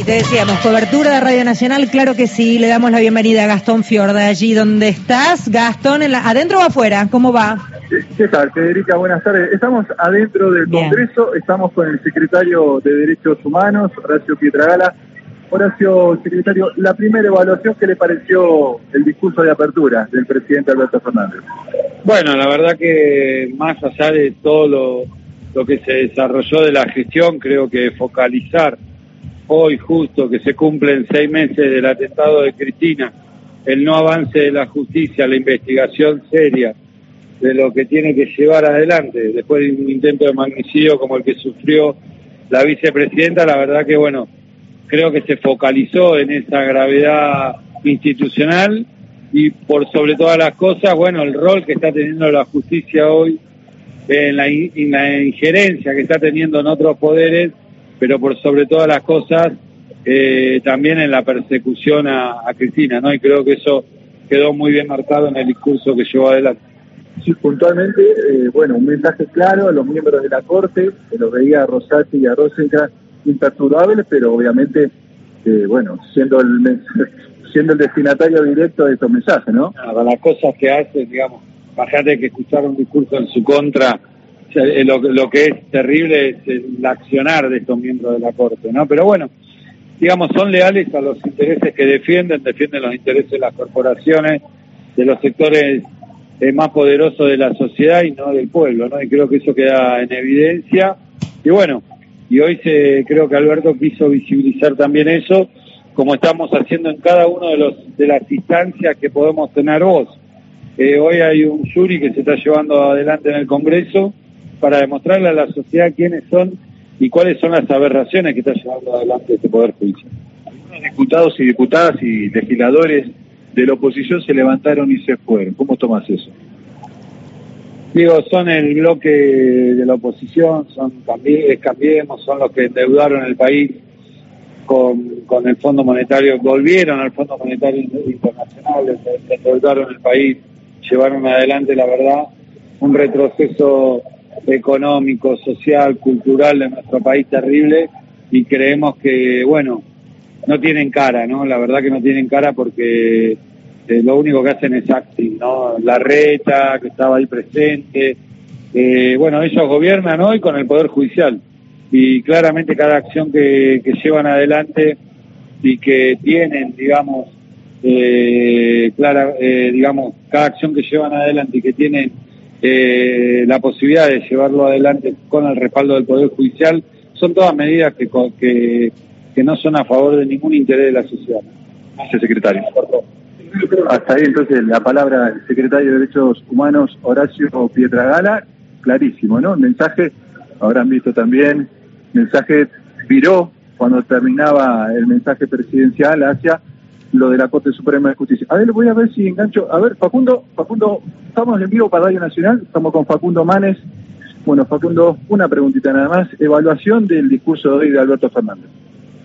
Y te decíamos, cobertura de Radio Nacional, claro que sí, le damos la bienvenida a Gastón Fiorda, allí donde estás. Gastón, en la, ¿adentro o afuera? ¿Cómo va? ¿Qué tal, Federica? Buenas tardes. Estamos adentro del Congreso, estamos con el secretario de Derechos Humanos, Horacio Pietragala. Horacio, secretario, la primera evaluación, ¿qué le pareció el discurso de apertura del presidente Alberto Fernández? Bueno, la verdad que más allá de todo lo, lo que se desarrolló de la gestión, creo que focalizar hoy justo que se cumplen seis meses del atentado de Cristina, el no avance de la justicia, la investigación seria de lo que tiene que llevar adelante después de un intento de magnicidio como el que sufrió la vicepresidenta, la verdad que bueno, creo que se focalizó en esa gravedad institucional y por sobre todas las cosas, bueno, el rol que está teniendo la justicia hoy en la, en la injerencia que está teniendo en otros poderes pero por sobre todas las cosas eh, también en la persecución a, Cristina, ¿no? Y creo que eso quedó muy bien marcado en el discurso que llevó adelante. Sí, puntualmente, eh, bueno, un mensaje claro a los miembros de la Corte, que lo veía a Rosati y a Rosenka imperturbables, pero obviamente, eh, bueno, siendo el siendo el destinatario directo de estos mensajes, ¿no? las cosas que hace, digamos, bajate que escuchar un discurso en su contra lo, lo, que es terrible es el accionar de estos miembros de la Corte, ¿no? Pero bueno, digamos, son leales a los intereses que defienden, defienden los intereses de las corporaciones, de los sectores eh, más poderosos de la sociedad y no del pueblo, ¿no? Y creo que eso queda en evidencia. Y bueno, y hoy se, creo que Alberto quiso visibilizar también eso, como estamos haciendo en cada uno de los de las instancias que podemos tener voz. Eh, hoy hay un jury que se está llevando adelante en el Congreso para demostrarle a la sociedad quiénes son y cuáles son las aberraciones que está llevando adelante este Poder Judicial. Algunos diputados y diputadas y legisladores de la oposición se levantaron y se fueron. ¿Cómo tomas eso? Digo, son el bloque de la oposición, son Cambiemos, son los que endeudaron el país con, con el Fondo Monetario, volvieron al Fondo Monetario Internacional, endeudaron el país, llevaron adelante, la verdad, un retroceso económico, social, cultural de nuestro país terrible y creemos que, bueno, no tienen cara, ¿no? La verdad que no tienen cara porque eh, lo único que hacen es acting, ¿no? La reta que estaba ahí presente, eh, bueno, ellos gobiernan hoy con el Poder Judicial y claramente cada acción que, que llevan adelante y que tienen, digamos, eh, clara, eh, digamos, cada acción que llevan adelante y que tienen eh, la posibilidad de llevarlo adelante con el respaldo del Poder Judicial, son todas medidas que, que, que no son a favor de ningún interés de la sociedad. Gracias, secretario. Hasta ahí entonces la palabra del secretario de Derechos Humanos, Horacio Pietragala, clarísimo, ¿no? mensaje, habrán visto también, mensaje viró cuando terminaba el mensaje presidencial hacia lo de la Corte Suprema de Justicia. A ver, voy a ver si engancho. A ver, Facundo, Facundo, estamos en vivo para Radio Nacional, estamos con Facundo Manes. Bueno, Facundo, una preguntita nada más. Evaluación del discurso de hoy de Alberto Fernández.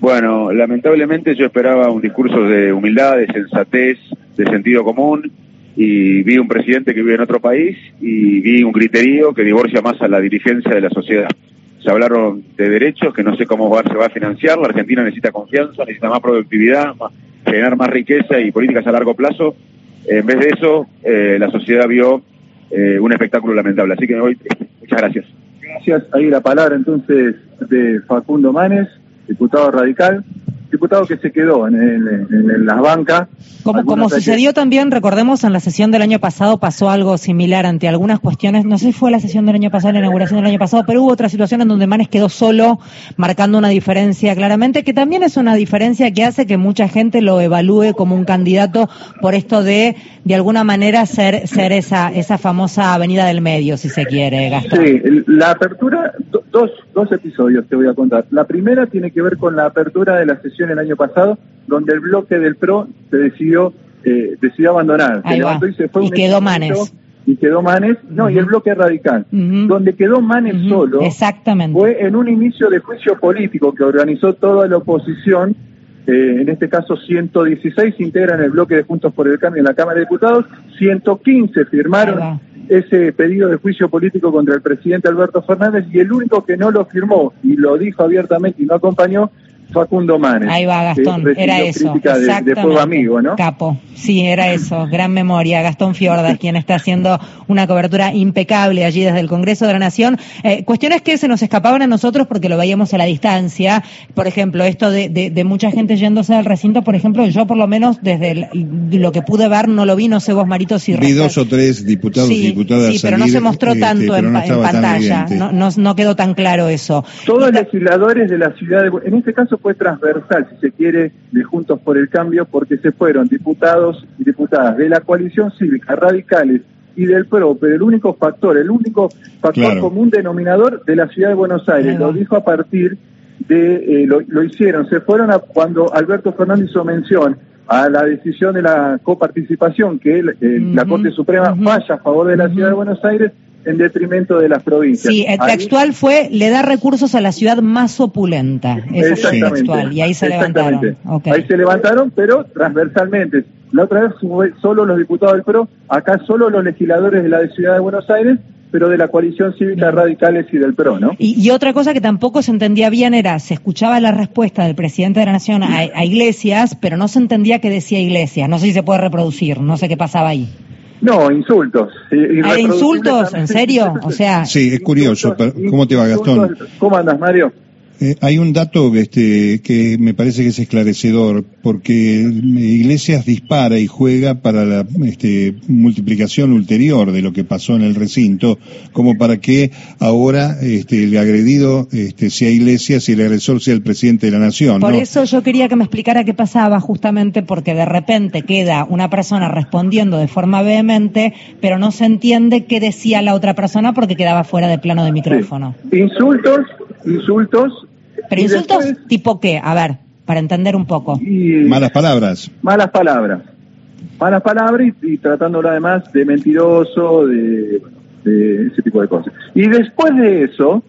Bueno, lamentablemente yo esperaba un discurso de humildad, de sensatez, de sentido común, y vi un presidente que vive en otro país y vi un criterio que divorcia más a la dirigencia de la sociedad. Se hablaron de derechos, que no sé cómo se va a financiar, la Argentina necesita confianza, necesita más productividad, generar más riqueza y políticas a largo plazo. En vez de eso, eh, la sociedad vio eh, un espectáculo lamentable. Así que hoy, muchas gracias. Gracias. Ahí la palabra entonces de Facundo Manes, diputado radical diputado que se quedó en, en, las bancas. Como, como sucedió también, recordemos, en la sesión del año pasado pasó algo similar ante algunas cuestiones, no sé si fue la sesión del año pasado, la inauguración del año pasado, pero hubo otra situación en donde Manes quedó solo, marcando una diferencia claramente, que también es una diferencia que hace que mucha gente lo evalúe como un candidato por esto de, de alguna manera, ser, ser esa, esa famosa avenida del medio, si se quiere, Gastón. Sí, la apertura, dos, dos episodios te voy a contar. La primera tiene que ver con la apertura de la sesión el año pasado, donde el bloque del PRO se decidió, eh, decidió abandonar. y quedó Manes. Y quedó Manes, no, y el bloque radical. Donde quedó Manes solo Exactamente. fue en un inicio de juicio político que organizó toda la oposición. Eh, en este caso 116 integran el bloque de Juntos por el Cambio en la Cámara de Diputados, 115 firmaron ese pedido de juicio político contra el presidente Alberto Fernández y el único que no lo firmó y lo dijo abiertamente y no acompañó Facundo Manes. Ahí va, Gastón, era eso. De, de Amigo, ¿no? Capo, sí, era eso, gran memoria. Gastón Fiorda, quien está haciendo una cobertura impecable allí desde el Congreso de la Nación. Eh, cuestiones que se nos escapaban a nosotros porque lo veíamos a la distancia. Por ejemplo, esto de, de, mucha gente yéndose al recinto, por ejemplo, yo por lo menos desde lo que pude ver no lo vi, no sé vos, Marito, si... Vi dos o tres diputados y diputadas Sí, pero no se mostró este, tanto en, pantalla, no, no, quedó tan claro eso. Todos los legisladores de la ciudad, de, en este caso fue transversal, si se quiere, de Juntos por el Cambio, porque se fueron diputados y diputadas de la coalición cívica, radicales y del PRO, pero el único factor, el único factor común denominador de la ciudad de Buenos Aires, lo dijo a partir de, eh, lo, hicieron, se fueron a, cuando Alberto Fernández hizo mención a la decisión de la coparticipación que la Corte Suprema vaya a favor de la ciudad de Buenos Aires en detrimento de las provincias. Sí, el textual fue, le da recursos a la ciudad más opulenta. Eso fue textual, y ahí se levantaron. Ahí se levantaron, pero transversalmente. La otra vez fue solo los diputados del PRO, acá solo los legisladores de la ciudad de Buenos Aires, pero de la coalición cívica radicales y del PRO, ¿no? Y, otra cosa que tampoco se entendía bien era, se escuchaba la respuesta del presidente de la Nación a, Iglesias, pero no se entendía qué decía Iglesias. No sé si se puede reproducir, no sé qué pasaba ahí. No, insultos. ¿Hay insultos? ¿En serio? O sea... Sí, es curioso. ¿Cómo te va, Gastón? ¿Cómo andas, Mario? Eh, hay un dato este, que me parece que es esclarecedor, porque Iglesias dispara y juega para la este, multiplicación ulterior de lo que pasó en el recinto, como para que ahora este, el agredido este, sea Iglesias y el agresor sea el presidente de la nación. Por eso yo quería que me explicara qué pasaba, justamente porque de repente queda una persona respondiendo de forma vehemente, pero no se entiende qué decía la otra persona porque quedaba fuera de plano de micrófono. Insultos, insultos ¿Pero insultos tipo qué? A ver, para entender un poco. malas palabras. Malas palabras. Malas palabras y, tratándolo además de mentiroso, de, de ese tipo de cosas. Y después de eso,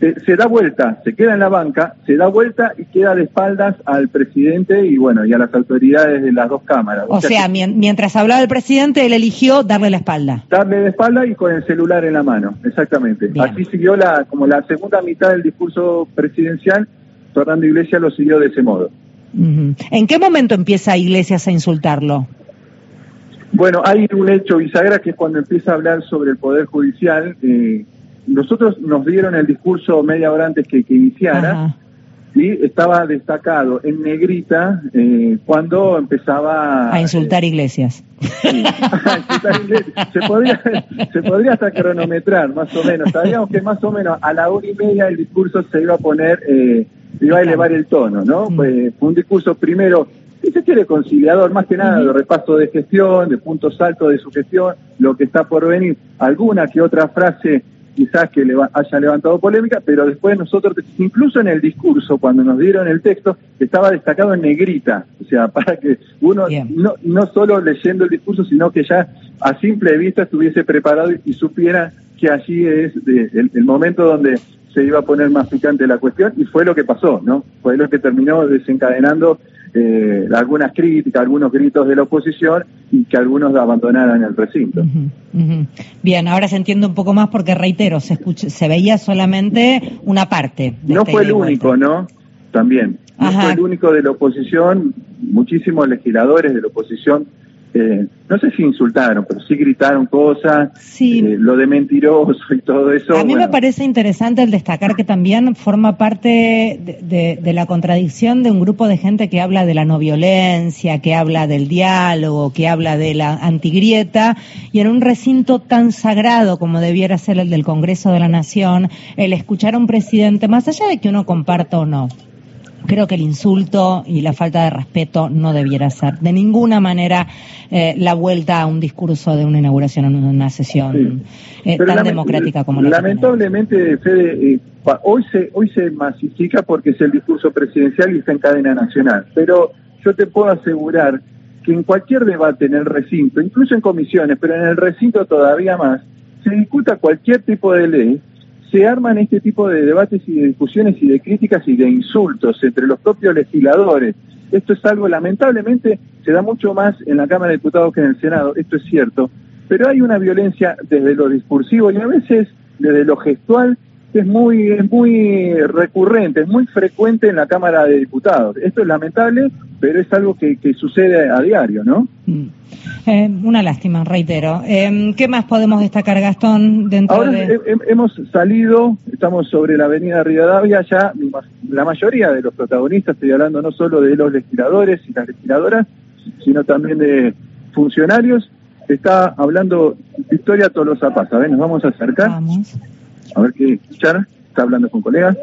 se, da vuelta, se queda en la banca, se da vuelta y queda de espaldas al presidente y bueno, y a las autoridades de las dos cámaras. O, sea, mientras hablaba el presidente, él eligió darle la espalda. Darle de espalda y con el celular en la mano, exactamente. Así siguió la, como la segunda mitad del discurso presidencial, Fernando Iglesias lo siguió de ese modo. ¿En qué momento empieza Iglesias a insultarlo? Bueno, hay un hecho bisagra que es cuando empieza a hablar sobre el Poder Judicial, eh, nosotros nos dieron el discurso media hora antes que, iniciara y estaba destacado en negrita eh, cuando empezaba a insultar iglesias. Se, podría, se podría hasta cronometrar, más o menos. Sabíamos que más o menos a la hora y media el discurso se iba a poner, eh, iba a elevar el tono, ¿no? Mm. Fue, un discurso primero si se quiere conciliador, más que nada de repaso de gestión, de puntos altos de su gestión, lo que está por venir, alguna que otra frase quizás que le haya levantado polémica, pero después nosotros, incluso en el discurso, cuando nos dieron el texto, estaba destacado en negrita, o sea, para que uno no, no solo leyendo el discurso, sino que ya a simple vista estuviese preparado y, supiera que allí es el, momento donde se iba a poner más picante la cuestión y fue lo que pasó, ¿no? Fue lo que terminó desencadenando eh, algunas críticas, algunos gritos de la oposición y que algunos abandonaran el recinto. Bien, ahora se entiende un poco más porque, reitero, se, se veía solamente una parte. no fue el único, ¿no? También. No fue el único de la oposición, muchísimos legisladores de la oposición eh, no sé si insultaron, pero sí gritaron cosas, eh, lo de mentiroso y todo eso. A mí me parece interesante el destacar que también forma parte de, la contradicción de un grupo de gente que habla de la no violencia, que habla del diálogo, que habla de la antigrieta, y en un recinto tan sagrado como debiera ser el del Congreso de la Nación, el escuchar a un presidente, más allá de que uno comparta o no, creo que el insulto y la falta de respeto no debiera ser de ninguna manera eh, la vuelta a un discurso de una inauguración en una sesión eh, tan democrática como la Lamentablemente, Fede, eh, hoy se hoy se masifica porque es el discurso presidencial y está en cadena nacional, pero yo te puedo asegurar que en cualquier debate en el recinto, incluso en comisiones, pero en el recinto todavía más, se discuta cualquier tipo de ley, se arman este tipo de debates y de discusiones y de críticas y de insultos entre los propios legisladores. Esto es algo, lamentablemente, se da mucho más en la Cámara de Diputados que en el Senado, esto es cierto, pero hay una violencia desde lo discursivo y a veces desde lo gestual es muy, es muy recurrente, es muy frecuente en la Cámara de Diputados. Esto es lamentable, pero es algo que, que sucede a diario, ¿no? Mm. Eh, una lástima, reitero. Eh, ¿Qué más podemos destacar, Gastón, dentro Ahora de...? he- he- hemos salido, estamos sobre la avenida Rivadavia, ya la mayoría de los protagonistas, estoy hablando no solo de los legisladores y las legisladoras, sino también de funcionarios, está hablando Victoria Tolosa Paz. A ver, nos vamos a acercar, Vamos. A ver qué escuchar, está hablando con colegas.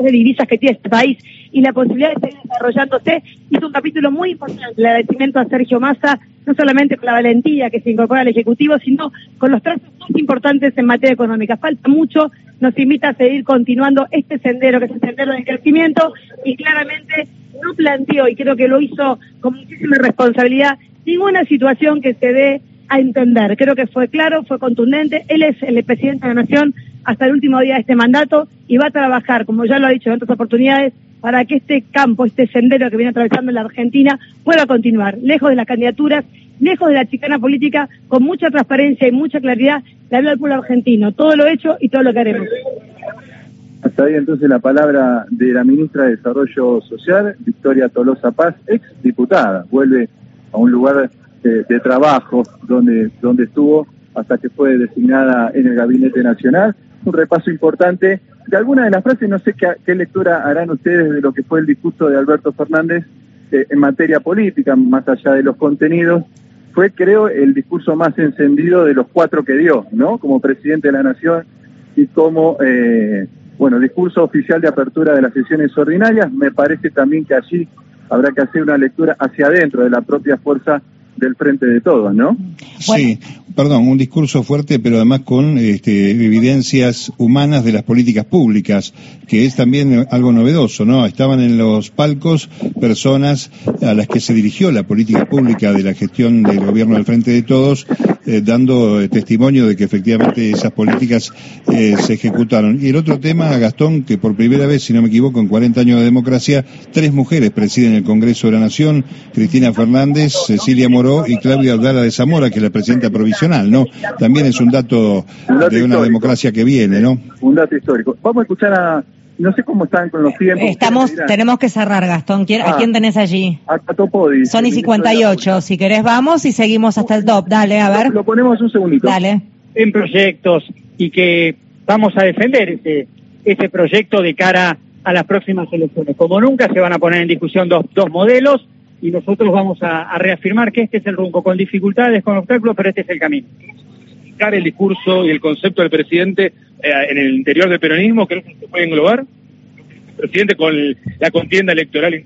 de divisas que tiene este país y la posibilidad de seguir desarrollándose. Hizo un capítulo muy importante, el agradecimiento a Sergio Massa, no solamente con la valentía que se incorpora al Ejecutivo, sino con los trazos más importantes en materia económica. Falta mucho, nos invita a seguir continuando este sendero, que es el sendero del crecimiento, y claramente no planteó, y creo que lo hizo con muchísima responsabilidad, ninguna situación que se dé a entender. Creo que fue claro, fue contundente. Él es el presidente de la Nación hasta el último día de este mandato y va a trabajar, como ya lo ha dicho en otras oportunidades, para que este campo, este sendero que viene atravesando la Argentina pueda continuar, lejos de las candidaturas, lejos de la chicana política, con mucha transparencia y mucha claridad, le habla al pueblo argentino, todo lo hecho y todo lo que haremos. Hasta ahí entonces la palabra de la ministra de Desarrollo Social, Victoria Tolosa Paz, ex diputada. Vuelve a un lugar de, de trabajo donde, donde estuvo hasta que fue designada en el Gabinete Nacional. Un repaso importante de algunas de las frases, no sé qué, lectura harán ustedes de lo que fue el discurso de Alberto Fernández eh, en materia política, más allá de los contenidos. Fue, creo, el discurso más encendido de los cuatro que dio, ¿no? Como presidente de la Nación y como, eh, bueno, discurso oficial de apertura de las sesiones ordinarias. Me parece también que allí habrá que hacer una lectura hacia adentro de la propia fuerza del frente de todos, ¿no? Sí, perdón, un discurso fuerte, pero además con este, evidencias humanas de las políticas públicas, que es también algo novedoso, ¿no? Estaban en los palcos personas a las que se dirigió la política pública de la gestión del gobierno del frente de todos, eh, dando eh, testimonio de que efectivamente esas políticas eh, se ejecutaron. Y el otro tema, Gastón, que por primera vez, si no me equivoco, en 40 años de democracia, tres mujeres presiden el Congreso de la Nación, Cristina Fernández, Cecilia Moró y Claudia Aldara de Zamora, que es la presidenta provisional, ¿no? También es un dato, de una democracia que viene, ¿no? Un dato histórico. Vamos a escuchar a, no sé cómo están con los tiempos. Estamos, tenemos que cerrar, Gastón. ¿Quién- ¿A Ah. quién tenés allí? A Catopodi. Son el y ministro de la 58. Si querés, vamos y seguimos hasta el top. Dale, a ver. Lo ponemos un segundito. Dale. en proyectos y que vamos a defender ese, ese proyecto de cara a las próximas elecciones. Como nunca se van a poner en discusión dos, dos modelos y nosotros vamos a, a reafirmar que este es el rumbo, con dificultades, con obstáculos, pero este es el camino. el discurso y el concepto del presidente en el interior del peronismo, creo que se puede englobar. Presidente con la contienda electoral en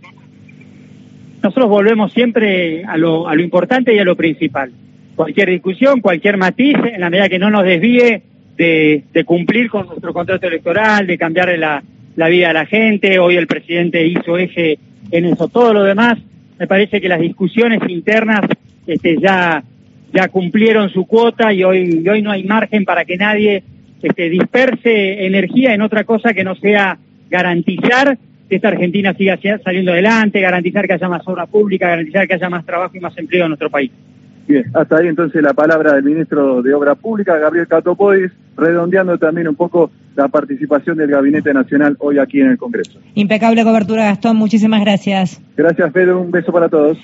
Nosotros volvemos siempre a lo, a lo importante y a lo principal. Cualquier discusión, cualquier matiz, en la medida que no nos desvíe de, de cumplir con nuestro contrato electoral, de cambiarle la, vida a la gente. Hoy el presidente hizo eje en eso. Todo lo demás, me parece que las discusiones internas este, ya, ya cumplieron su cuota y hoy, y hoy no hay margen para que nadie este, disperse energía en otra cosa que no sea garantizar que esta Argentina siga saliendo adelante, garantizar que haya más obra pública, garantizar que haya más trabajo y más empleo en nuestro país. Bien, hasta ahí entonces la palabra del ministro de Obra Pública, Gabriel Catopodis, redondeando también un poco la participación del Gabinete Nacional hoy aquí en el Congreso. Impecable cobertura, Gastón. Muchísimas gracias. Gracias, Pedro. Un beso para todos.